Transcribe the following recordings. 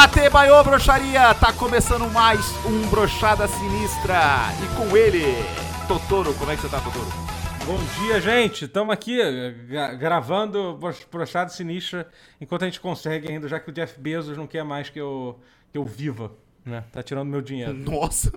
Da Tebaiô Brocharia, tá começando mais um Brochada Sinistra. E com ele, Totoro. Como é que você tá, Totoro? Bom dia, gente. Estamos aqui gra gravando Brochada Sinistra enquanto a gente consegue ainda, já que o Jeff Bezos não quer mais que eu, que eu viva, né? Tá tirando meu dinheiro. Nossa!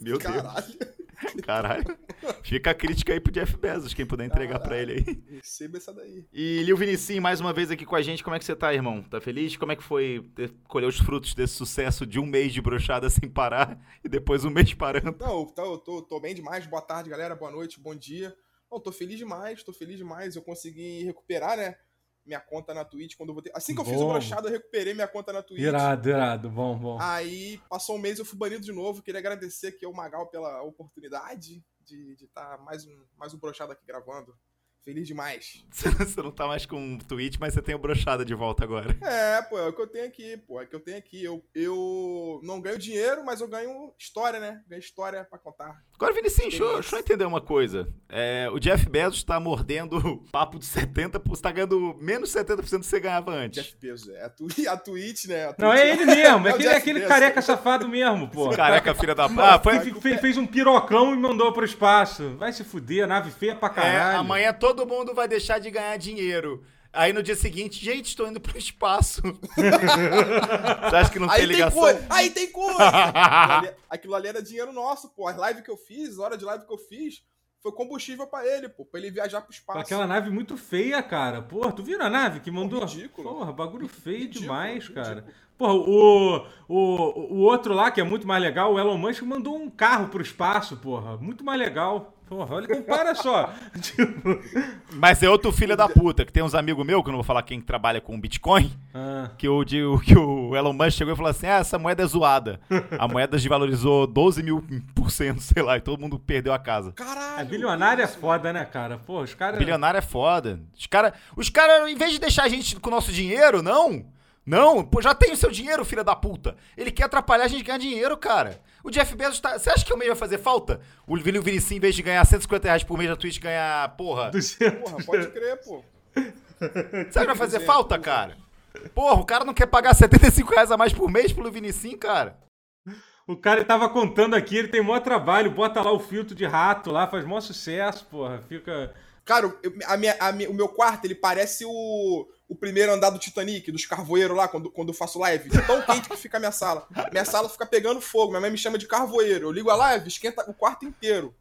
Meu Caralho. Deus. Caralho. Fica a crítica aí pro Jeff Bezos, quem puder entregar para ele aí. Receba essa daí. E Lil Vinicim, mais uma vez aqui com a gente. Como é que você tá, irmão? Tá feliz? Como é que foi colher os frutos desse sucesso de um mês de brochada sem parar e depois um mês parando? Não, eu tô, tô, tô bem demais. Boa tarde, galera. Boa noite, bom dia. Não, tô feliz demais, tô feliz demais. Eu consegui recuperar, né? Minha conta na Twitch quando eu vou ter... Assim que eu bom. fiz o brochado, eu recuperei minha conta na Twitch. Irado, irado, bom, bom. Aí passou um mês, eu fui banido de novo. Queria agradecer aqui ao Magal pela oportunidade de estar tá mais um, mais um brochado aqui gravando. Feliz demais. Você não tá mais com o Twitch, mas você tem o brochada de volta agora. É, pô, é o que eu tenho aqui, pô. É o que eu tenho aqui. Eu, eu não ganho dinheiro, mas eu ganho história, né? Ganho história para contar. Agora, Vinicius, deixa, deixa eu entender uma coisa. É, o Jeff Bezos tá mordendo papo de 70%, você tá ganhando menos 70% do que você ganhava antes. Jeff Bezos, é. A, tu, a Twitch, né? A Twitch, não, é ele mesmo. É, aquele, aquele careca safado mesmo, pô. Careca filha da... Ah, foi... Fez, fez um pirocão e mandou pro espaço. Vai se fuder, nave feia pra é, caralho. É, amanhã todo mundo vai deixar de ganhar dinheiro. Aí no dia seguinte, gente, estou indo pro espaço. Você acha que não Aí tem ligação? Tem Aí tem coisa! Aquilo ali era dinheiro nosso, pô. As lives que eu fiz, a hora de live que eu fiz, foi combustível para ele, pô, pra ele viajar pro espaço. Aquela nave muito feia, cara. Porra, tu viu a nave que mandou? Pô, ridículo. Porra, bagulho feio ridículo, demais, ridículo. cara. Porra, o, o, o outro lá, que é muito mais legal, o Elon Musk, mandou um carro pro espaço, porra. Muito mais legal. Porra, olha, compara só. tipo... Mas é outro filho da puta, que tem uns amigos meus, que eu não vou falar quem trabalha com Bitcoin, ah. que, o, de, que o Elon Musk chegou e falou assim, ah, essa moeda é zoada. A moeda desvalorizou 12 mil por cento, sei lá, e todo mundo perdeu a casa. Caralho! É bilionário é foda, né, cara? Pô, os caras... Bilionário é foda. Os caras, os cara, em vez de deixar a gente com o nosso dinheiro, não... Não, pô, já tem o seu dinheiro, filha da puta. Ele quer atrapalhar a gente ganhar dinheiro, cara. O Jeff Bezos tá. Você acha que o mês vai fazer falta? O Vini Vinicius, em vez de ganhar 150 reais por mês na Twitch, ganhar, porra. Porra, pode crer, pô. Você acha que vai fazer falta, cara? Porra, o cara não quer pagar 75 reais a mais por mês pelo Vinicius, cara. O cara tava contando aqui, ele tem maior trabalho, bota lá o filtro de rato lá, faz maior sucesso, porra. Fica. Cara, a minha, a minha, o meu quarto, ele parece o o primeiro andar do Titanic, dos carvoeiros lá, quando, quando eu faço live. De tão quente que fica a minha sala. Minha sala fica pegando fogo. Minha mãe me chama de carvoeiro. Eu ligo a live, esquenta o quarto inteiro.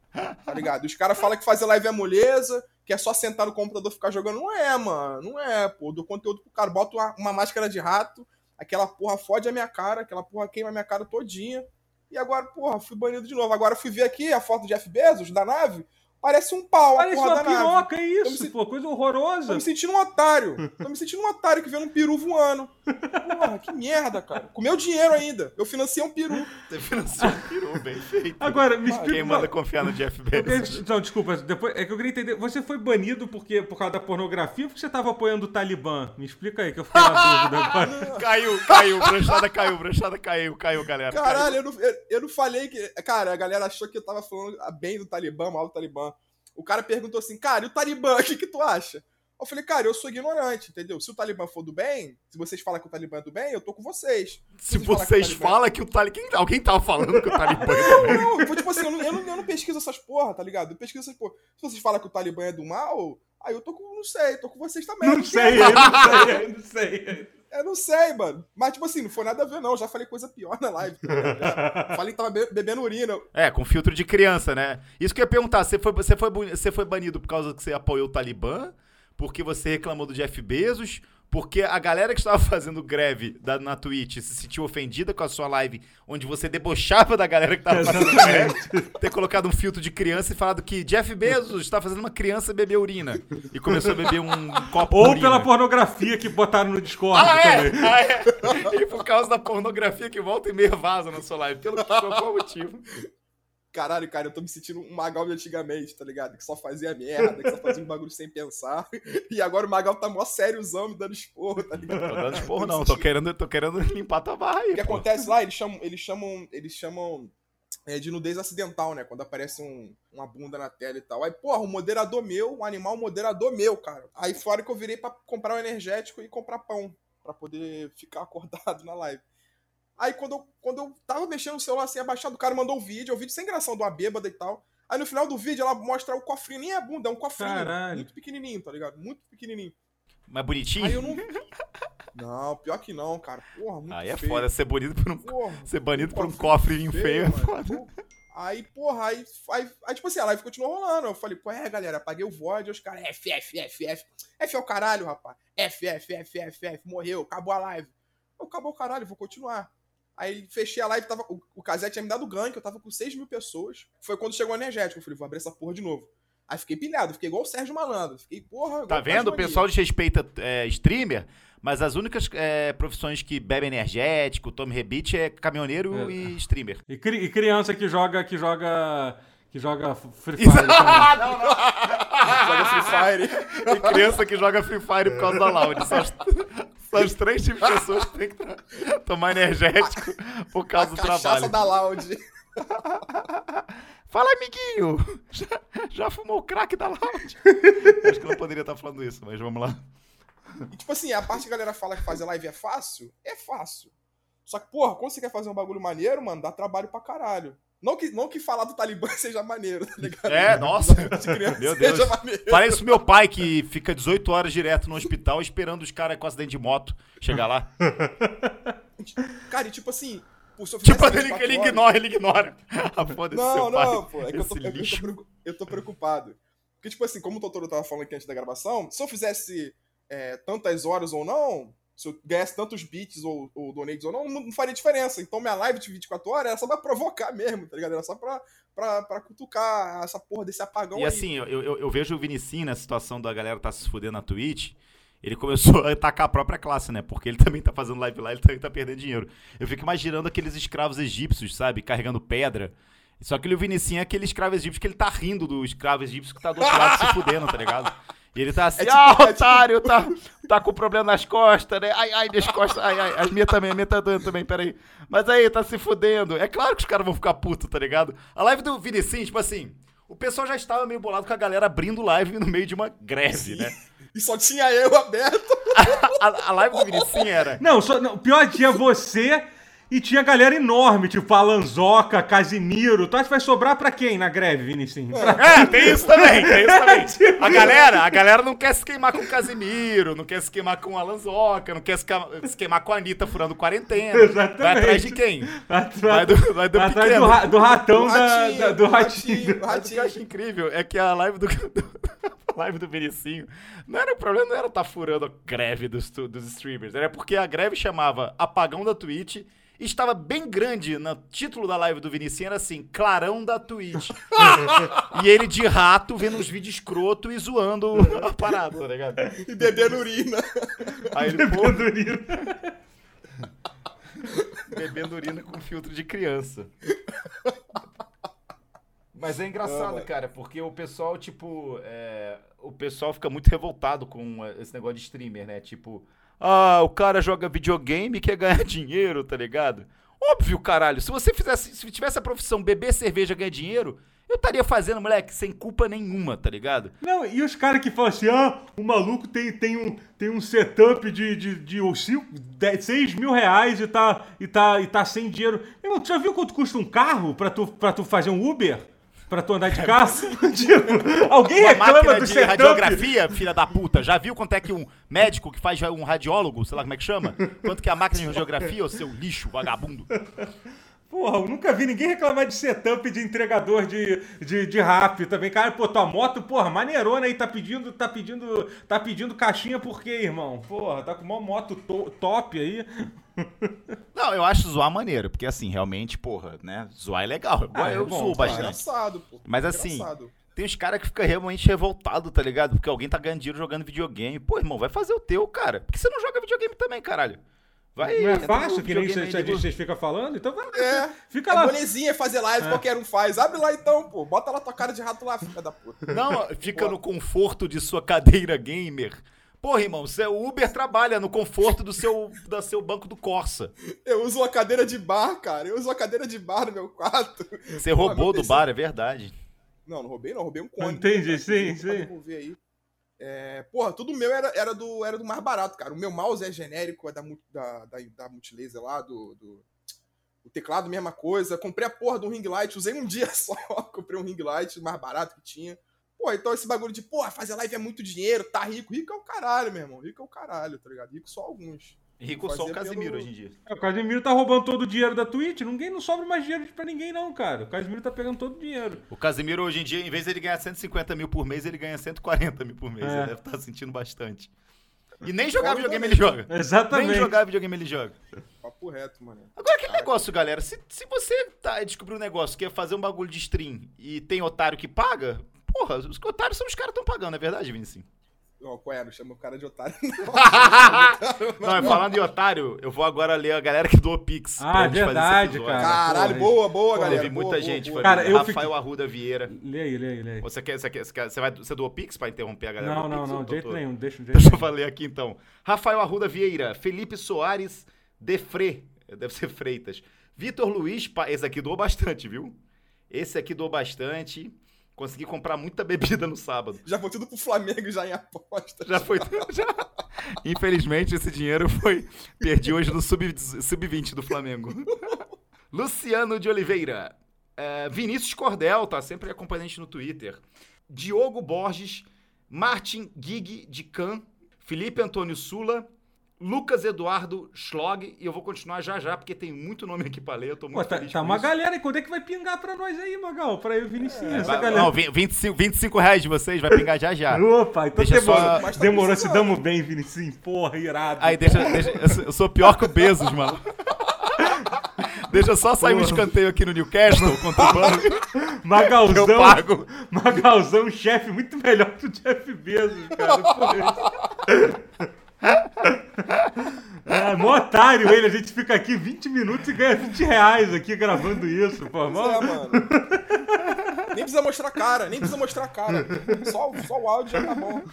Tá ligado? os caras falam que fazer live é moleza, que é só sentar no computador e ficar jogando. Não é, mano. Não é, pô. Do conteúdo pro cara. Bota uma, uma máscara de rato, aquela porra fode a minha cara, aquela porra queima a minha cara todinha. E agora, porra, fui banido de novo. Agora fui ver aqui a foto de Jeff Bezos, da nave. Parece um pau, Parece uma piroca, é isso, me... pô, coisa horrorosa. Tô me sentindo um otário. Tô me sentindo um otário que vendo um peru voando. Porra, que merda, cara. Com meu dinheiro ainda. Eu financei um peru. Você financiou um peru, bem feito. Agora, me explica. Quem manda confiar no Jeff Bezos? Então, desculpa, depois, é que eu queria entender. Você foi banido porque, por causa da pornografia ou porque você tava apoiando o Talibã? Me explica aí, que eu fiquei na dúvida agora. caiu, caiu, branchada caiu, branchada caiu, caiu, galera. Caralho, Eu, não, eu, eu não falei que. Cara, a galera achou que eu tava falando bem do Talibã, mal do Talibã. O cara perguntou assim, cara, e o Talibã, o que, que tu acha? Eu falei, cara, eu sou ignorante, entendeu? Se o Talibã for do bem, se vocês falam que o Talibã é do bem, eu tô com vocês. Se, se vocês falam que o Talibã. Quem... Alguém tava falando que o Talibã é do bem? Não, não, foi tipo assim, eu não, eu, não, eu não pesquiso essas porra, tá ligado? Eu pesquiso essas porra. Se vocês falam que o Talibã é do mal, aí eu tô com. Não sei, tô com vocês também. Não, não sei, eu não sei, eu não sei. Eu não sei, mano. Mas, tipo assim, não foi nada a ver, não. Eu já falei coisa pior na live. Tá falei que tava bebendo urina. É, com filtro de criança, né? Isso que eu ia perguntar. Você foi, você foi, você foi banido por causa que você apoiou o Talibã? Porque você reclamou do Jeff Bezos? Porque a galera que estava fazendo greve da, na Twitch se sentiu ofendida com a sua live, onde você debochava da galera que estava fazendo greve, ter colocado um filtro de criança e falado que Jeff Bezos está fazendo uma criança beber urina. E começou a beber um copo Ou pela pornografia que botaram no Discord ah, é? também. Ah, é? E por causa da pornografia que volta e meia vaza na sua live. Pelo qual motivo caralho, cara, eu tô me sentindo um Magal de antigamente, tá ligado? Que só fazia merda, que só fazia um bagulho sem pensar. E agora o Magal tá mó sériozão me dando esporro, tá ligado? Tô dando esporro não, tô querendo, tô querendo limpar tua barra aí. O que pô. acontece lá, eles chamam, eles chamam, eles chamam é, de nudez acidental, né? Quando aparece um, uma bunda na tela e tal. Aí, porra, um moderador meu, um animal moderador meu, cara. Aí fora que eu virei pra comprar um energético e comprar pão, pra poder ficar acordado na live. Aí quando eu, quando eu tava mexendo no celular assim, abaixado, o cara mandou um vídeo, o vídeo sem graça de uma bêbada e tal. Aí no final do vídeo ela mostra o cofrinho, nem é bunda, é um cofrinho. Caralho. Muito pequenininho, tá ligado? Muito pequenininho. Mas bonitinho? Aí eu não. Não, pior que não, cara. Porra, muito Aí é feio. foda ser bonito por um, Porra, ser banido por um Cofre cofre feio. é foda. Aí, porra, aí, aí, aí, tipo assim, a live continuou rolando. Eu falei, pô, é, galera, apaguei o VOD, os caras, F, F, F, F. F é o caralho, rapaz. F, F, F, F, F, morreu, acabou a live. Eu, acabou o caralho, vou continuar. Aí fechei a live, tava, o, o Casé tinha me dado gank, eu tava com 6 mil pessoas. Foi quando chegou o energético. Eu falei, vou abrir essa porra de novo. Aí fiquei pilhado, fiquei igual o Sérgio Malandro. Fiquei, porra. igual Tá vendo? O pessoal desrespeita é, streamer, mas as únicas é, profissões que bebem energético, tome rebite é caminhoneiro É. e streamer. E, cri- e criança que joga, que joga, que joga Free Fire também. Joga Free Fire. E criança que joga Free Fire por causa da Loud. São os, são três tipos de pessoas que tem que tomar energético por causa A do cachaça trabalho. da Loud. Fala, amiguinho! Já, já fumou o crack da Loud? Acho que não poderia estar falando isso, mas vamos lá. E, tipo assim, a parte que a galera fala que fazer live é fácil, é fácil. Só que, porra, quando você quer fazer um bagulho maneiro, mano, dá trabalho pra caralho. Não que, não que falar do Talibã seja maneiro, tá ligado? É, nossa. Meu Deus. Parece o meu pai que fica 18 horas direto no hospital esperando os caras com acidente de moto chegar lá. Cara, e tipo assim, Tipo, ele, 24 ele ignora, ele ignora. A foda desse Não, seu pai. não, pô. É que eu tô, Esse eu, tô eu tô preocupado. Porque, tipo assim, como o Totoro tava falando aqui antes da gravação, se eu fizesse é, tantas horas ou não, se eu ganhasse tantos bits ou, ou donates ou não, não, faria diferença. Então minha live de 24 horas era só pra provocar mesmo, tá ligado? Era só pra, pra, pra cutucar essa porra desse apagão E aí. assim, eu, eu, eu vejo o Vinicinho na situação da galera tá se fudendo na Twitch. Ele começou a atacar a própria classe, né? Porque ele também tá fazendo live lá, ele também tá perdendo dinheiro. Eu fico imaginando aqueles escravos egípcios, sabe? Carregando pedra. Só que o Vinicinho é aquele escravo egípcio que ele tá rindo do escravo egípcio que tá do outro lado se fudendo, tá ligado? E ele tá assim, É tipo- ah, é tipo- otário, tá, tá com problema nas costas, né? Ai, ai, minhas costas, ai, ai, as minhas também, a minha tá doendo também, peraí. Mas aí, tá se fudendo. É claro que os caras vão ficar putos, tá ligado? A live do Vinicinho, tipo assim, o pessoal já estava meio bolado com a galera abrindo live no meio de uma greve, né? E só tinha eu aberto. A, a live do Vinicinho era. Não, só, não, pior tinha você e tinha galera enorme, tipo Alanzoca, Casimiro. Tu acha que vai sobrar pra quem na greve, Vinicinho? É, tem isso também, tem isso também. A galera, a galera não quer se queimar com o Casimiro, não quer se queimar com o Alanzoca, não quer se queima- se queimar com a Anitta furando quarentena. Exatamente. Vai atrás de quem? Atrás, Vai do, vai do atrás pequeno. do, ra- do ratão Do da, ratinho, da- do do ratinho. ratinho. Mas o que eu acho incrível é que a live do, a live do Vinicinho, não era o problema, não era estar furando a greve dos, dos streamers, era porque a greve chamava Apagão da Twitch estava bem grande no título da live do Vinicinho, era assim, Clarão da Twitch. e ele de rato vendo uns vídeos escroto e zoando a parada, tá ligado? E bebendo urina. Aí ele, pô, bebendo urina com filtro de criança. Mas é engraçado, Ah, cara, porque o pessoal, tipo, é, o pessoal fica muito revoltado com esse negócio de streamer, né? Tipo, ah, o cara joga videogame e quer ganhar dinheiro, tá ligado? Óbvio, caralho, se você fizesse, se tivesse a profissão beber cerveja ganhar dinheiro, eu estaria fazendo, moleque, sem culpa nenhuma, tá ligado? Não, e os caras que falam assim, ah, o maluco tem, tem, um, tem um setup de, de, de, de 6 mil reais e tá, e, tá, e tá sem dinheiro. Irmão, tu já viu quanto custa um carro pra tu, pra tu fazer um Uber? Pra tu andar de carro? tipo, alguém Uma reclama máquina do de setup? radiografia, filha da puta. Já viu quanto é que um médico que faz um radiólogo, sei lá como é que chama? Quanto que é a máquina de radiografia, ô seu lixo, vagabundo? Porra, eu nunca vi ninguém reclamar de setup de entregador de, de, de rap também. Cara, pô, tua moto, porra, maneirona aí, tá pedindo, tá pedindo, tá pedindo caixinha por quê, irmão? Porra, tá com uma moto to- top aí. Não, eu acho zoar maneiro, porque assim, realmente, porra, né? Zoar é legal. Eu, Ah, é eu bom, zoo bastante. Engraçado, pô. Mas assim, Engraçado. tem uns caras que ficam realmente revoltados, tá ligado? Porque alguém tá ganhando dinheiro jogando videogame. Pô, irmão, vai fazer o teu, cara. Por que você não joga videogame também, caralho? Vai, Não é fácil, que nem videogame você, aí, liga o- vocês ficam falando? Então vai lá. É, Fica é lá. molezinha fazer live, qualquer um faz. Abre lá então, pô. Bota lá tua cara de rato lá, filha da puta. Não, fica no conforto de sua cadeira gamer. Porra, irmão, você- o Uber trabalha no conforto do seu, do seu banco do Corsa. Eu uso uma cadeira de bar, cara. Eu uso uma cadeira de bar no meu quarto. Você Pô, roubou do bar, é verdade. Não, não roubei, não. Roubei um cone. Entendi, Cara, sim, sim. aí. É, porra, tudo meu era, era, do, era do mais barato, cara. O meu mouse é genérico, é da, da, da, da Multilaser lá, do, do, O teclado, mesma coisa. Comprei a porra do ring light, usei um dia só. Comprei um ring light mais barato que tinha. Pô, então esse bagulho de, porra, fazer live é muito dinheiro, tá rico. Rico é o caralho, meu irmão. Rico é o caralho, tá ligado? Rico só alguns. Rico só o Casimiro pelo... hoje em dia. É, o Casimiro tá roubando todo o dinheiro da Twitch. Ninguém não sobra mais dinheiro pra ninguém, não, cara. O Casimiro tá pegando todo o dinheiro. O Casimiro, hoje em dia, em vez de ele ganhar 150 mil por mês, ele ganha 140 mil por mês. É. Ele deve estar tá sentindo bastante. E nem jogar videogame ele joga. Exatamente. Nem jogar videogame ele joga. Papo reto, mano. Agora, aquele negócio, galera. Se, se você tá, descobrir um negócio que é fazer um bagulho de stream e tem otário que paga, porra, os otários são os caras que estão pagando, é verdade, Vinicius? Ó, oh, qual é? Não chama o cara de otário, não. não, falando em otário, eu vou agora ler a galera que doou Pix. Ah, é verdade, cara. Caralho, porra, boa, boa, porra, galera. Teve muita boa, gente. Boa, cara, eu Rafael fiquei... Arruda Vieira. Lê aí, lê aí, lê aí. Você, quer, você, quer, você, quer, você, vai, você doou Pix pra interromper a galera? Não, não, não, de jeito nenhum. Deixa, jeito deixa eu ler aqui então. Rafael Arruda Vieira, Felipe Soares Defre, deve ser Freitas. Vitor Luiz, esse aqui doou bastante, viu? Esse aqui doou bastante. Consegui comprar muita bebida no sábado. Já foi tudo pro Flamengo já em aposta. Já foi tudo. Já. Infelizmente, esse dinheiro foi. Perdi hoje no sub-20 sub do Flamengo. Luciano de Oliveira. É, Vinícius Cordel, tá sempre acompanhando a gente no Twitter. Diogo Borges. Martin Gig de Can. Felipe Antônio Sula. Lucas Eduardo Schlog, e eu vou continuar já já, porque tem muito nome aqui pra ler, eu tô muito Pô, tá, feliz Tá uma isso. galera, e quando é que vai pingar pra nós aí, Magal? Pra eu, Vinicius, é, essa vai, galera. Não, 25, 25 reais de vocês vai pingar já já. Opa, então deixa demorou, só... Tá demorou, se damos bem, Vinicius, porra, irado. Aí, deixa, deixa eu sou pior que o Bezos, mano. Deixa só sair um escanteio aqui no Newcastle contra o Burnley. Magalzão. Eu pago. Magalzão, chefe muito melhor que o Jeff Bezos, cara. É, mó otário ele, a gente fica aqui 20 minutos e ganha 20 reais aqui gravando isso, pô. Mó... É, mano. Nem precisa mostrar a cara, nem precisa mostrar a cara. Só, só o áudio já tá bom.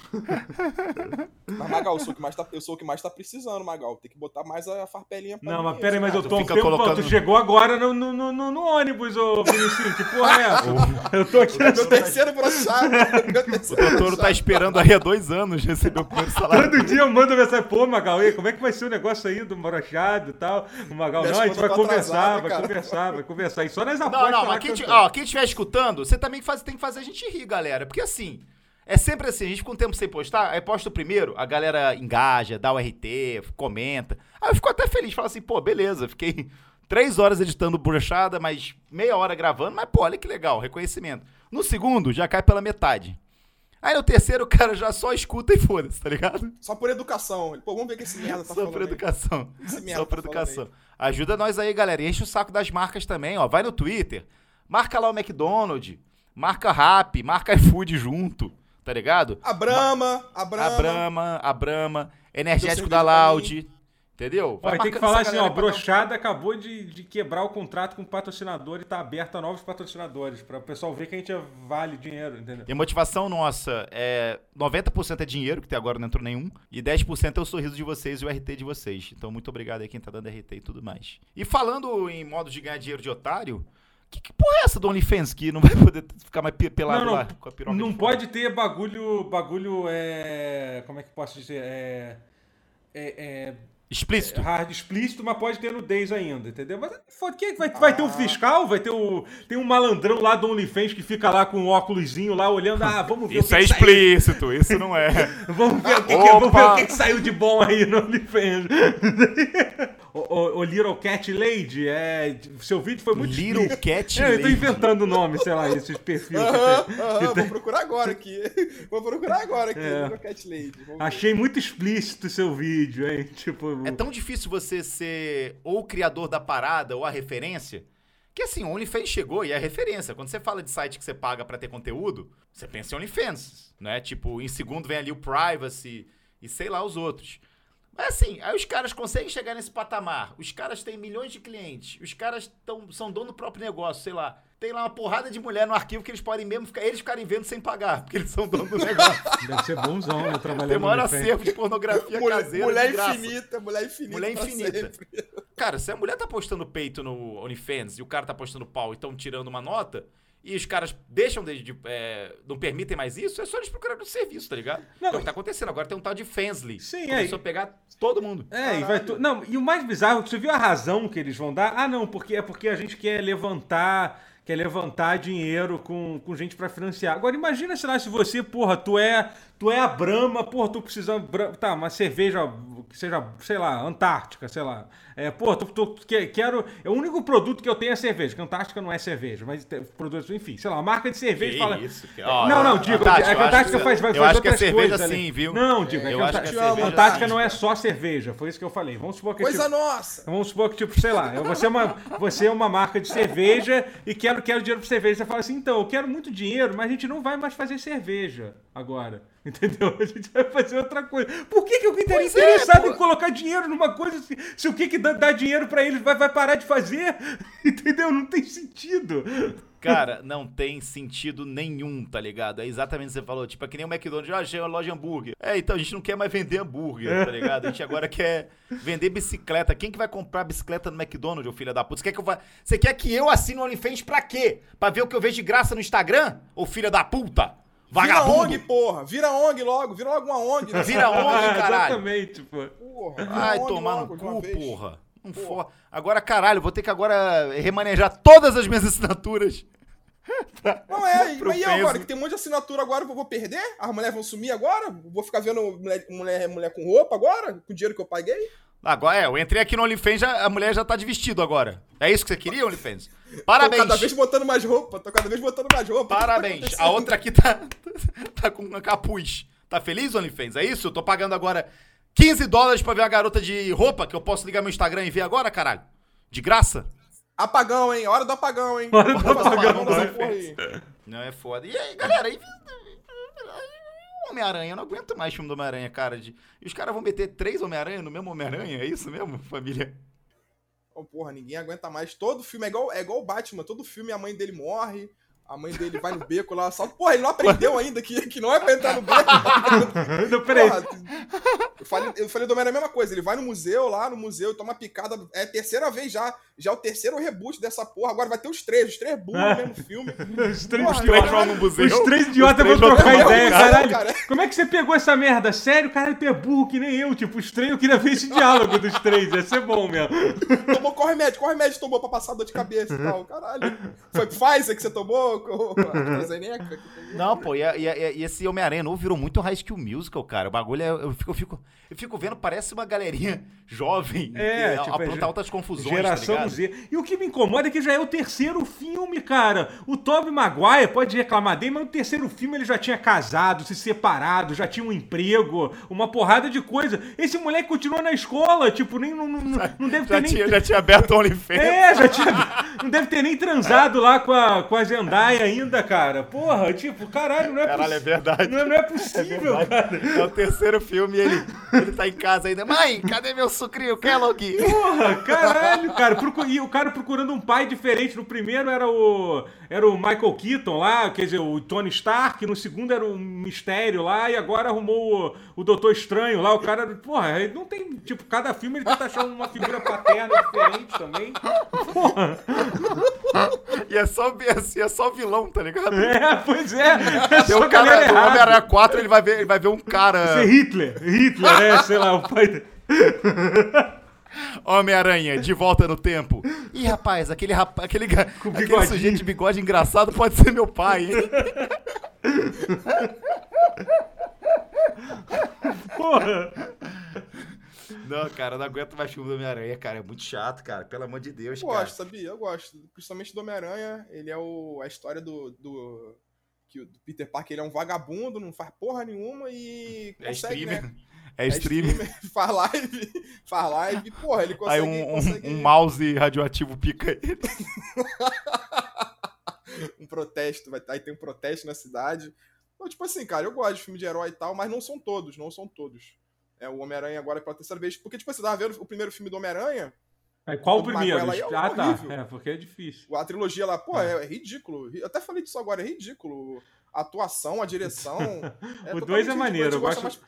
Mas, Magal, eu sou, o que mais tá, eu sou o que mais tá precisando, Magal. Tem que botar mais a farpelinha pra Não, mim, mas pera aí, mas eu tô um tempo, colocando... tu chegou agora no, no, no, no ônibus, ô Vinicius. Que porra é essa? eu tô aqui... Meu terceiro brochado. O doutor tá esperando aí há dois anos receber o primeiro salário. Todo dia eu mando mensagem, pô, Magal, e como é que vai ser o negócio aí do brochado e tal? O Magal, não, a gente vai tá conversar, vai conversar, vai conversar. E só nas apostas... Não, não, mas quem, ó, quem estiver escutando, você também faz, tem que fazer a gente rir, galera. Porque assim, é sempre assim, a gente fica um tempo sem postar, aí posta o primeiro, a galera engaja, dá o RT, comenta. Aí eu fico até feliz, falo assim, pô, beleza, fiquei três horas editando brochada, mas meia hora gravando, mas pô, olha que legal, reconhecimento. No segundo, já cai pela metade. Aí no terceiro, o cara já só escuta e foda-se, tá ligado? Só por educação. Pô, vamos ver o que esse merda tá só falando. Por educação. Só por tá educação. Ajuda nós aí, galera. E enche o saco das marcas também, ó. Vai no Twitter, marca lá o McDonald's, marca Rap, marca iFood junto, tá ligado? A Brahma, a Brahma. A Brahma, a Brahma, energético da Loud. Entendeu? Vai, tem que falar assim, ó, Brochada acabou de, de quebrar o contrato com o patrocinador e tá aberto a novos patrocinadores, para o pessoal ver que a gente vale dinheiro, entendeu? E a motivação nossa é 90% é dinheiro, que até agora não entrou nenhum, e 10% é o sorriso de vocês e o RT de vocês. Então muito obrigado aí quem tá dando RT e tudo mais. E falando em modo de ganhar dinheiro de otário, que, que porra é essa do OnlyFans que não vai poder ficar mais pelado não, não, lá com a piroca? Não pode ter bagulho, bagulho, é... Como é que posso dizer? É... é, é Explícito. É, hard explícito, mas pode ter nudez ainda, entendeu? Mas foda, que vai, vai ter um fiscal, vai ter o. Tem um malandrão lá do OnlyFans que fica lá com um óculosinho lá olhando. Ah, vamos ver isso o que é explícito, saiu. isso não é. vamos, ver o que, que, vamos ver o que, que saiu de bom aí no OnlyFans. o, o, Little Cat Lady, é, seu vídeo foi muito Little explícito. Cat é, Lady. Eu tô inventando o nome, sei lá, esses perfis. Uh -huh, uh -huh, vou procurar agora aqui. Vou procurar agora aqui, é. Little Cat Lady. Achei muito explícito o seu vídeo, hein? Tipo, é tão difícil você ser ou o criador da parada ou a referência, que assim, o OnlyFans chegou e é a referência. Quando você fala de site que você paga para ter conteúdo, você pensa em OnlyFans, né? Tipo, em segundo vem ali o Privacy e sei lá os outros. Mas assim, aí os caras conseguem chegar nesse patamar. Os caras têm milhões de clientes. Os caras tão, são dono do próprio negócio, sei lá. Tem lá uma porrada de mulher no arquivo que eles podem mesmo ficar, eles ficarem vendo sem pagar, porque eles são dono do negócio. Deve ser bonzão, né? Trabalhando Tem maior acervo de pornografia mulher, caseira. Mulher infinita, mulher infinita. Mulher infinita. Cara, se a mulher tá postando peito no OnlyFans e o cara tá postando pau e estão tirando uma nota, e os caras deixam de. de é, não permitem mais isso, é só eles procurarem o serviço, tá ligado? Não, é o que tá acontecendo. Agora tem um tal de Fensly. Sim, Começou é. a pegar todo mundo. É, e vai tu... Não, e o mais bizarro, você viu a razão que eles vão dar? Ah, não, porque é porque a gente quer levantar quer levantar dinheiro com, com gente para financiar. Agora imagina, sei lá, se você, porra, tu é, tu é a Brahma, porra, tu precisando, tá, uma cerveja que seja, sei lá, Antártica, sei lá. É, pô, tu, tu, tu, quero. É o único produto que eu tenho é cerveja, que Antártica não é cerveja, mas produtos, enfim, sei lá, uma marca de cerveja que fala. Isso, que... Oh, não, não, digo, Antártica, a Antártica faz, faz, eu acho outras que é cerveja coisas. Sim, viu? Não, digo, eu é acho que que é cerveja Antártica não é só cerveja, foi isso que eu falei. Vamos supor que. Coisa tipo, nossa! Vamos supor que, tipo, sei lá, você é uma, você é uma marca de cerveja e quero, quero dinheiro pra cerveja. Você fala assim, então, eu quero muito dinheiro, mas a gente não vai mais fazer cerveja agora. Entendeu? A gente vai fazer outra coisa. Por que, que eu estaria interessado é, em colocar dinheiro numa coisa se, se o que, que dá, dá dinheiro para eles vai, vai parar de fazer? Entendeu? Não tem sentido. Cara, não tem sentido nenhum, tá ligado? É exatamente o que você falou. Tipo, é que nem o McDonald's, ah, achei uma loja de hambúrguer. É, então a gente não quer mais vender hambúrguer, tá ligado? A gente agora quer vender bicicleta. Quem que vai comprar bicicleta no McDonald's, ô filha da puta? Você quer que eu, vá... Você quer que eu assine o OnlyFans pra quê? Pra ver o que eu vejo de graça no Instagram? Ô filha da puta? Vagabundo. Vira ONG, porra. Vira ONG logo. Vira logo uma ONG. Né? Vira ONG, caralho. Exatamente, pô. Porra, Ai, tomar no cu, porra. Não for... Agora, caralho, vou ter que agora remanejar todas as minhas assinaturas. Não é, mas e agora? Que tem um monte de assinatura agora, eu vou perder? As mulheres vão sumir agora? Vou ficar vendo mulher, mulher, mulher com roupa agora? Com o dinheiro que eu paguei? Agora, é, eu entrei aqui no OnlyFans, já, a mulher já tá de vestido agora. É isso que você queria, OnlyFans? Parabéns. Tô cada vez botando mais roupa, tô cada vez botando mais roupa. Parabéns. Tá a outra aqui tá, tá com uma capuz. Tá feliz, OnlyFans? É isso? Eu tô pagando agora 15 dólares pra ver a garota de roupa, que eu posso ligar meu Instagram e ver agora, caralho? De graça? Apagão, hein? Hora do apagão, hein? Hora do apagão, Não, é foda. E aí, galera, aí... Homem-Aranha, eu não aguento mais filme do Homem-Aranha, cara. De... E os caras vão meter três Homem-Aranha no mesmo Homem-Aranha? É isso mesmo, família? Oh, porra, ninguém aguenta mais. Todo filme é igual, é igual o Batman. Todo filme a mãe dele morre. A mãe dele vai no beco lá, só. Porra, ele não aprendeu ainda que, que não é pra entrar no beco. não, peraí. Porra, falei, eu falei do Homem a mesma coisa. Ele vai no museu lá, no museu, toma picada. É a terceira vez já. Já é o terceiro reboot dessa porra. Agora vai ter os três, os três burros no mesmo filme. os três porra, idiotas vão no museu. Os três idiotas vão trocar ideia, caralho. Cara. Como é que você pegou essa merda? Sério, caralho, tu é burro que nem eu. Tipo, os três, eu queria ver esse diálogo dos três. Ia ser bom mesmo. Tomou qual remédio? Qual remédio tomou pra passar dor de cabeça e tal? Caralho. Foi Pfizer que você tomou? AstraZeneca? Não, pô, e, e, e esse Homem-Aranha novo virou muito High School Musical, cara. O bagulho é. Eu fico, eu fico, eu fico vendo, parece uma galerinha jovem. É, que tipo, apronta altas confusões. Geração tá Z. E o que me incomoda é que já é o terceiro filme, cara. O Tobey Maguire pode reclamar dele, mas no terceiro filme ele já tinha casado, se separado, já tinha um emprego, uma porrada de coisa. Esse moleque continua na escola, tipo, nem não, não, não deve ter já nem. Tinha, já tinha aberto o OnlyFans. É, já tinha. Não deve ter nem transado lá com a, com a Zendaya ainda, cara. Porra, tipo, caralho, não é Caralho, é verdade. Não, não é possível, é cara. É o terceiro filme e ele, ele tá em casa ainda. Mãe, cadê meu sucrilho? Kellogg? Porra, caralho, cara. E o cara procurando um pai diferente. No primeiro era o, era o Michael Keaton lá, quer dizer, o Tony Stark. No segundo era o Mistério lá. E agora arrumou o, o Doutor Estranho lá. O cara, porra, não tem. Tipo, cada filme ele tenta achar uma figura paterna diferente também. Porra. E é só, assim, é só vilão, tá ligado? É, pois é. é Tem um cara, no Homem-Aranha 4, ele vai, ver, ele vai ver um cara. Isso é Hitler. Hitler, é, sei lá, o pai. Homem-Aranha, de volta no tempo. Ih, rapaz, aquele, rapaz, aquele, aquele sujeito de bigode engraçado pode ser meu pai, hein? Porra! Não, cara, eu não aguento mais filme do Homem-Aranha, cara. É muito chato, cara. Pelo amor de Deus, eu cara. Eu gosto, sabia? Eu gosto. Principalmente do Homem-Aranha. Ele é o, a história do, do, que o Peter Parker ele é um vagabundo, não faz porra nenhuma e é consegue, streamer. né? É, é streamer. streamer. faz live, faz live, porra, ele consegue... Aí um, consegue... um mouse radioativo pica ele. um protesto, vai, aí tem um protesto na cidade. Então, tipo assim, cara, eu gosto de filme de herói e tal, mas não são todos, não são todos. É, o Homem-Aranha agora é pela terceira vez. Porque, tipo, você tava vendo o primeiro filme do Homem-Aranha. É, qual o primeiro? É ah, tá. horrível. É, porque é difícil. A trilogia lá, pô, é, é ridículo. Eu até falei disso agora, é ridículo. A atuação, a direção. o 2 é maneiro, eu gosto. Mais...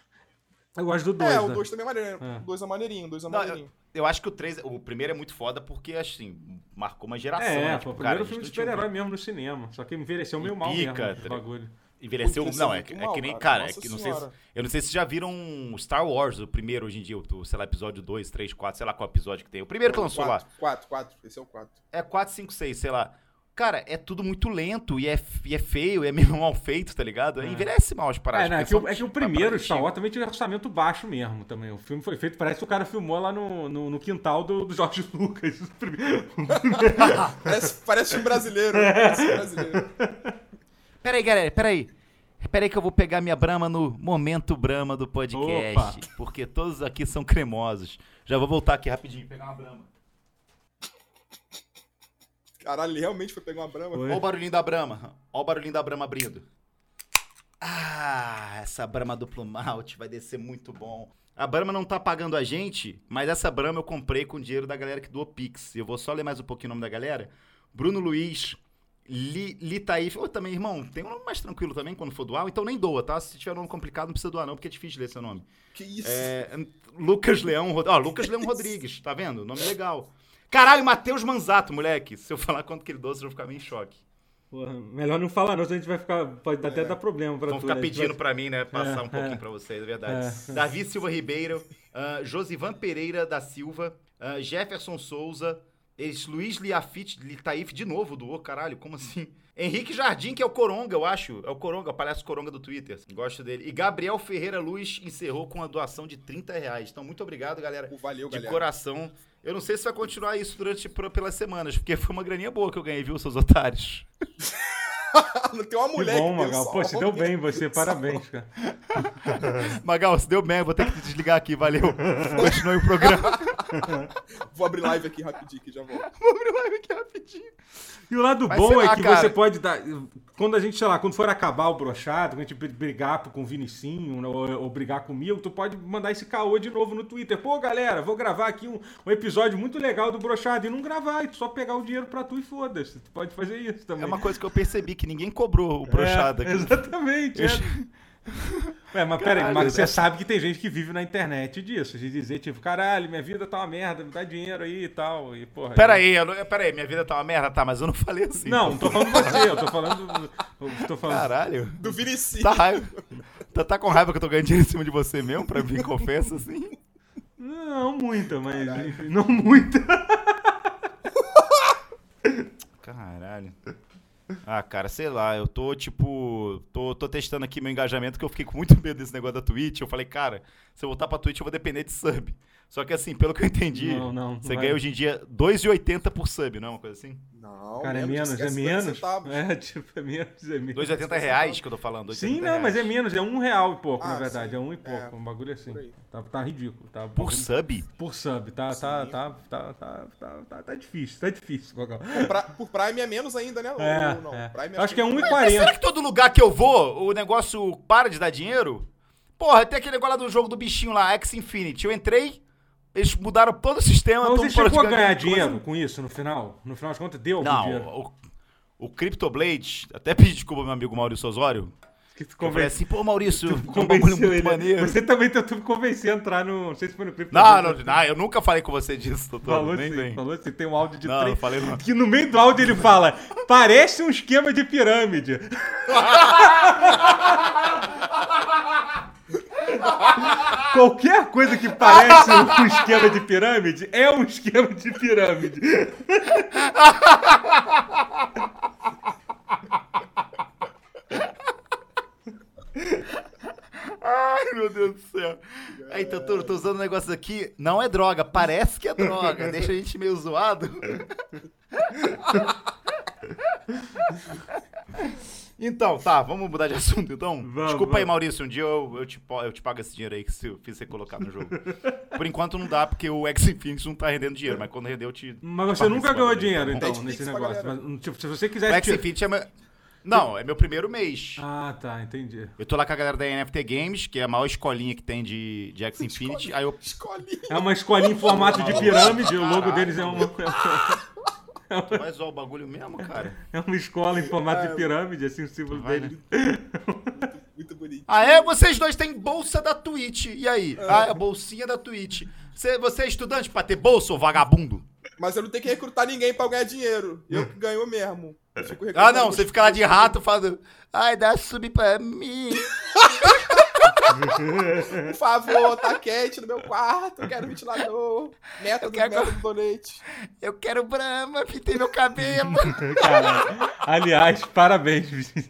Eu gosto do 2. É, né? o 2 também é maneiro. É. O 2 é maneirinho, o 2 é Não, maneirinho. Eu acho que o 3, o primeiro é muito foda porque, assim, marcou uma geração. É, né? foi Tipo, o cara, primeiro a filme de super-herói mesmo no cinema. Só que envelheceu meio E mal pica, mesmo. tá o bagulho. Envelheceu. Putz, não, é é, é mal, que nem. cara. Cara, é que não sei se, eu não sei se já viram Star Wars, o primeiro hoje em dia, o, sei lá, episódio 2, 3, 4, sei lá qual episódio que tem. O primeiro que lançou lá. 4, 4, esse é o 4. É 4, 5, 6, sei lá. Cara, é tudo muito lento e é, e é feio, é meio mal feito, tá ligado? É. Envelhece mal as paradas. É, não, é, que o, é que o tá primeiro Star. Wars também tinha orçamento baixo mesmo também. O filme foi feito, parece que o cara filmou lá no, no, no quintal do, do Jorge Lucas. Parece, parece um brasileiro. Parece um brasileiro. Peraí, galera, peraí. Peraí que eu vou pegar minha brama no momento brama do podcast. Opa. Porque todos aqui são cremosos. Já vou voltar aqui rapidinho, pegar uma brama. Caralho, ele realmente foi pegar uma brama. Olha o barulhinho da brama. Olha o barulhinho da brama abrindo. Ah, essa brama duplo malte vai descer muito bom. A Brahma não tá pagando a gente, mas essa Brahma eu comprei com o dinheiro da galera que doou Pix. Eu vou só ler mais um pouquinho o nome da galera. Bruno Luiz, Li, Litaif. Ô, também, irmão, tem um nome mais tranquilo também quando for doar, então nem doa, tá? Se tiver um nome complicado, não precisa doar não, porque é difícil ler seu nome. Que isso? É, Lucas Leão, ó, Lucas Leão Rodrigues, tá vendo? Nome legal. Caralho, Matheus Manzato, moleque. Se eu falar quanto que ele doa, vocês vão ficar meio em choque. Porra, melhor não falar, não, senão a gente vai ficar. Pode até dar problema pra Vão ficar né? Pedindo vai- pra mim, né? Passar É, um pouquinho é. pra vocês, é verdade. É. Davi Silva Ribeiro, ah, Josivan Pereira da Silva, ah, Jefferson Souza, eles, Luiz Liafite, Litaif de novo doou, caralho, como assim? Henrique Jardim, que é o Coronga, eu acho. É o Coronga, o palhaço Coronga do Twitter. Gosto dele. E Gabriel Ferreira Luz encerrou com a doação de 30 reais. Então, muito obrigado, galera. Valeu, De galera. coração. Eu não sei se vai continuar isso durante pelas semanas, porque foi uma graninha boa que eu ganhei, viu, seus otários? Não tem uma Que mulher bom, que Magal. só Pô, você uma deu bem, você. Parabéns, cara. Magal, se deu bem, eu vou ter que desligar aqui, valeu. Continue o programa. Vou abrir live aqui rapidinho que já volto. Vou abrir live aqui rapidinho. E o lado Mas bom é lá, que cara. você pode dar. Quando a gente, sei lá, quando for acabar o brochado, quando a gente brigar com o Vinicinho né, ou, ou brigar comigo, tu pode mandar esse caô de novo no Twitter. Pô, galera, vou gravar aqui um, um episódio muito legal do brochado e não gravar, e tu só pegar o dinheiro pra tu e foda-se. Tu pode fazer isso também. É uma coisa que eu percebi, que ninguém cobrou o brochado É, aqui. exatamente. Eu- É. Ué, mas peraí, Caralho, mas você sabe que tem gente que vive na internet disso, de dizer, tipo, caralho, minha vida tá uma merda, me dá dinheiro aí e tal. E, porra, Pera aí, eu não- pera aí, minha vida tá uma merda, tá, mas eu não falei assim. Não, não tô falando você, eu tô falando. Eu tô falando. Caralho. Do Vinici. Tá raiva. Tá, tá com raiva que eu tô ganhando dinheiro em cima de você mesmo, pra vir confesso assim? Não, muita, mas. enfim, Não muita. Caralho. Ah, cara, sei lá, eu tô, tipo, tô, tô testando aqui meu engajamento, que eu fiquei com muito medo desse negócio da Twitch. Eu falei, cara, se eu voltar pra Twitch, eu vou depender de sub. Só que assim, pelo que eu entendi, Não, não, você vai. ganha hoje em dia 2,80 por sub, não é uma coisa assim? Não, Cara, é menos, é esquece 50 menos. centavos. É, tipo, é menos, é menos. 2,80 reais que eu tô falando. 2,80 Sim, não, mas é menos, é um real e pouco, Ah, na verdade. sim. É um e pouco. É, um bagulho assim. Tá, tá ridículo. Tá, Por sub? por sub. Tá, tá, Sim. tá, tá, tá, tá, tá, tá difícil, tá difícil, pra- por Prime é menos ainda, né? É, não? é. Prime Eu acho que é menos. Mas 1,40. será que todo lugar que eu vou, o negócio para de dar dinheiro? Porra, tem aquele negócio lá do jogo do bichinho lá, X Infinity. Eu entrei, eles mudaram todo o sistema. Mas você chegou a ganhar coisa. dinheiro com isso no final? No final de contas, deu algum Não, dinheiro? o, o Cryptoblade, até pedi desculpa meu amigo Maurício Osório. Que tu Eu falei conven- assim, pô, Maurício, tu é um convenceu muito ele. maneiro. Você também tentou me convencer a entrar no. Não sei se foi no Crypto. Não, não, não, eu nunca falei com você disso, doutor. Falou nem sim, vem. falou sim. Tem um áudio de Não, três. não falei não. Que no meio do áudio ele fala: parece um esquema de pirâmide. Qualquer coisa que parece um esquema de pirâmide é um esquema de pirâmide. Ai, meu Deus do céu. Aí, eu tô usando um negócio aqui. Não é droga, parece que é droga. Deixa a gente meio zoado. Então, tá, vamos mudar de assunto então? Vamos, Desculpa aí, vamos. Maurício, um dia eu, eu, te, eu te pago esse dinheiro aí que se eu fiz você colocar no jogo. Por enquanto não dá, porque o X Infinity não tá rendendo dinheiro, mas quando render eu te. Mas você nunca ganhou aí, dinheiro, então, Netflix nesse negócio. Mas, tipo, se você O quiser. X tirar- Infinity é meu... Não, é meu primeiro mês. Ah, tá, entendi. Eu tô lá com a galera da NFT Games, que é a maior escolinha que tem de, de X Infinity. Aí eu Escolinha. É uma escolinha em formato de pirâmide, o logo deles é uma, Tu vai zoar o bagulho mesmo, cara? é uma escola em formato de pirâmide, assim, o símbolo Vai, dele. Muito bonitinho. Ah, é? Vocês dois têm bolsa da Twitch. E aí? Ah, a bolsinha da Twitch. Você, você é estudante pra ter bolsa, ô vagabundo? Mas eu não tenho que recrutar ninguém pra ganhar dinheiro. Eu que ganho mesmo. Ah, não, você fica lá de rato falando. Ai, dá sub pra mim. Por favor, tá quente no meu quarto, quero ventilador. Meta Eu do quero- meta do donate. Eu quero Brahma, pintei meu cabelo. Cara, aliás, parabéns, Vinícius.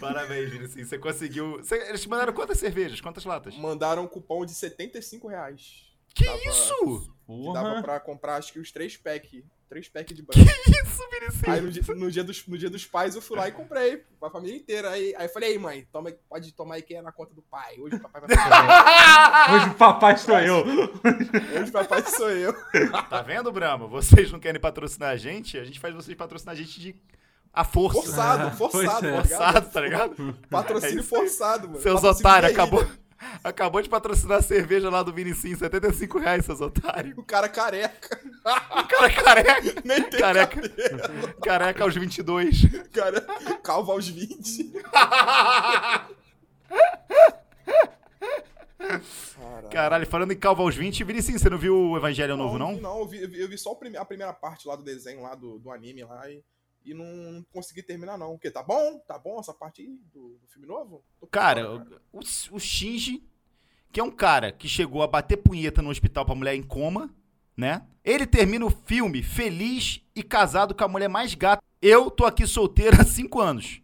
Parabéns, Vinicius. Você conseguiu. Você- Eles te mandaram quantas cervejas? Quantas latas? Mandaram um cupom de 75 reais. Que Tava- isso? Que dava pra comprar, acho que os três packs. Três packs de branco. Isso, Vinicius. Aí no dia, no, dia dos, no dia dos pais eu fui lá e comprei. Pra família inteira. Aí, aí eu falei, aí mãe, toma, pode tomar aí que é na conta do pai. Hoje o papai vai pagar. Hoje o papai sou eu. Hoje o papai sou eu. Tá vendo, Brahma? Vocês não querem patrocinar a gente? A gente faz vocês patrocinar a gente de. A força. Forçado, Ah, forçado, pois é. tá ligado? Forçado, tá ligado? Patrocínio É forçado, mano. Seus otários, acabou, acabou de patrocinar a cerveja lá do Vinicius, 75 reais, seus otários. O cara careca. O cara careca. Nem tem Careca. cabelo. Careca aos 22. Cara, calvo aos 20. Caralho. Caralho, falando em calvo aos 20, Vinicius, você não viu o Evangelho Novo, não? Não, eu vi, eu vi- só a primeira parte lá do desenho, lá do, do anime lá, e, e não, não consegui terminar, não. Porque tá bom? Tá bom essa parte aí do, do filme novo? Cara, fora, o, o Shinji, que é um cara que chegou a bater punheta no hospital pra mulher em coma, né? Ele termina o filme feliz e casado com a mulher mais gata. Eu tô aqui solteiro há cinco anos.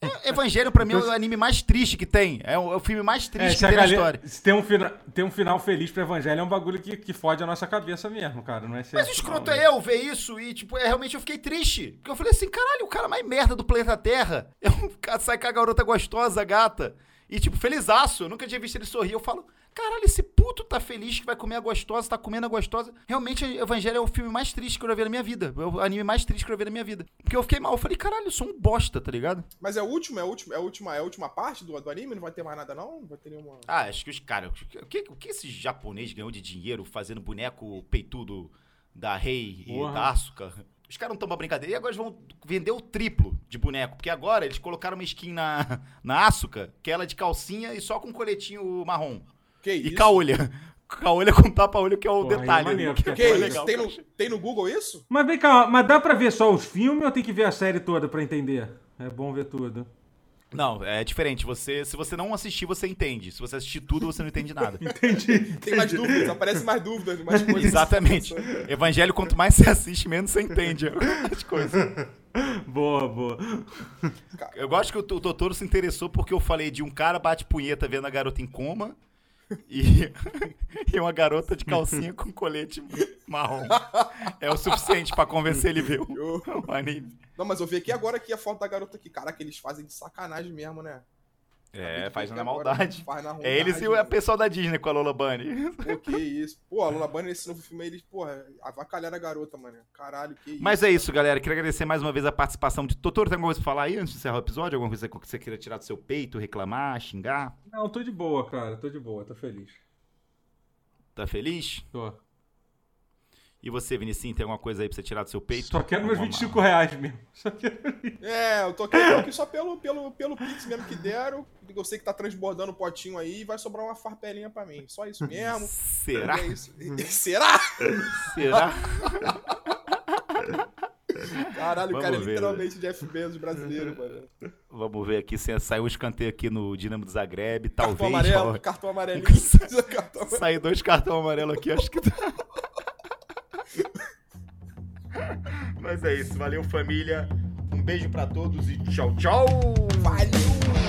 É, Evangelho, pra mim, é o anime mais triste que tem. É o, é o filme mais É, triste a que tem na galera, história. se tem um, fina, tem um final feliz pro evangelho, é um bagulho que, que fode a nossa cabeça mesmo, cara. Não é Mas certo, o escroto não, né? é eu ver isso e, tipo, é, realmente eu fiquei triste. Porque eu falei assim, caralho, o cara mais merda do planeta Terra é um cara sai com a garota gostosa, gata. E, tipo, felizaço. Eu nunca tinha visto ele sorrir. Eu falo, caralho, esse puto tá feliz que vai comer a gostosa, tá comendo a gostosa. Realmente, Evangelho é o filme mais triste que eu já vi na minha vida. É o anime mais triste que eu já vi na minha vida. Porque eu fiquei mal. Eu falei, caralho, eu sou um bosta, tá ligado? Mas é o último, é a última, é a última, é a última parte do, do anime? Não vai ter mais nada, não? Não vai ter nenhuma. Ah, acho que os caras. O que, o que esse japonês ganhou de dinheiro fazendo boneco peitudo da Rei e da Asuka? Os caras não estão pra brincadeira. E agora eles vão vender o triplo de boneco. Porque agora eles colocaram uma skin na, na Asuka, que é ela de calcinha e só com coletinho marrom. Que E isso? caolha. Caolha com tapa-olho, que é o Porra, é detalhe. maneiro, que Que é isso? legal. Tem no, tem no Google isso? Mas vem cá, mas dá pra ver só os filmes ou tem que ver a série toda pra entender? É bom ver tudo. Não, é diferente. Você, se você não assistir, você entende. Se você assistir tudo, você não entende nada. Entendi. Tem mais dúvidas, aparece mais dúvidas, mais coisas. Exatamente. Evangelho, quanto mais você assiste, menos você entende as coisas. Boa, boa. Eu gosto que o, o Totoro se interessou porque eu falei de um cara bate punheta vendo a garota em coma e, e uma garota de calcinha com colete marrom. É o suficiente pra convencer ele a ver o, Eu- o anime. Não, mas eu vi aqui agora aqui a foto da garota aqui. Caraca, eles fazem de sacanagem mesmo, né? É, faz na maldade. Faz na É eles e o a pessoal da Disney com a Lola Bunny. Pô, que isso. Pô, a Lula Bunny nesse novo filme aí, eles, porra, avacalharam a garota, mano. Caralho, que isso. Mas é isso, galera. Queria agradecer mais uma vez a participação de Totoro. Tem alguma coisa pra falar aí antes de encerrar o episódio? Alguma coisa que você queira tirar do seu peito, reclamar, xingar? Não, tô de boa, cara. Tô de boa, tô feliz. Tá feliz? Tô. E você, Vinicinho, tem alguma coisa aí pra você tirar do seu peito? Só quero meus Alguma- 25 reais mesmo. Só quero... É, eu tô aqui, tô aqui só pelo, pelo, pelo Pix mesmo que deram. Eu sei que tá transbordando o potinho aí e vai sobrar uma farpelinha pra mim. Só isso mesmo. Será? É isso. Será? Será? Caralho, o Vamos cara é ver, literalmente Jeff Bezos brasileiro, mano. Vamos ver aqui se saiu um escanteio aqui no Dinamo do Zagreb. Cartão Talvez. amarelo, ó, cartão amarelinho. cartão amarelo. Sair dois cartões amarelos aqui, acho que. Mas é isso. Valeu, família. Um beijo pra todos e tchau, tchau! Valeu!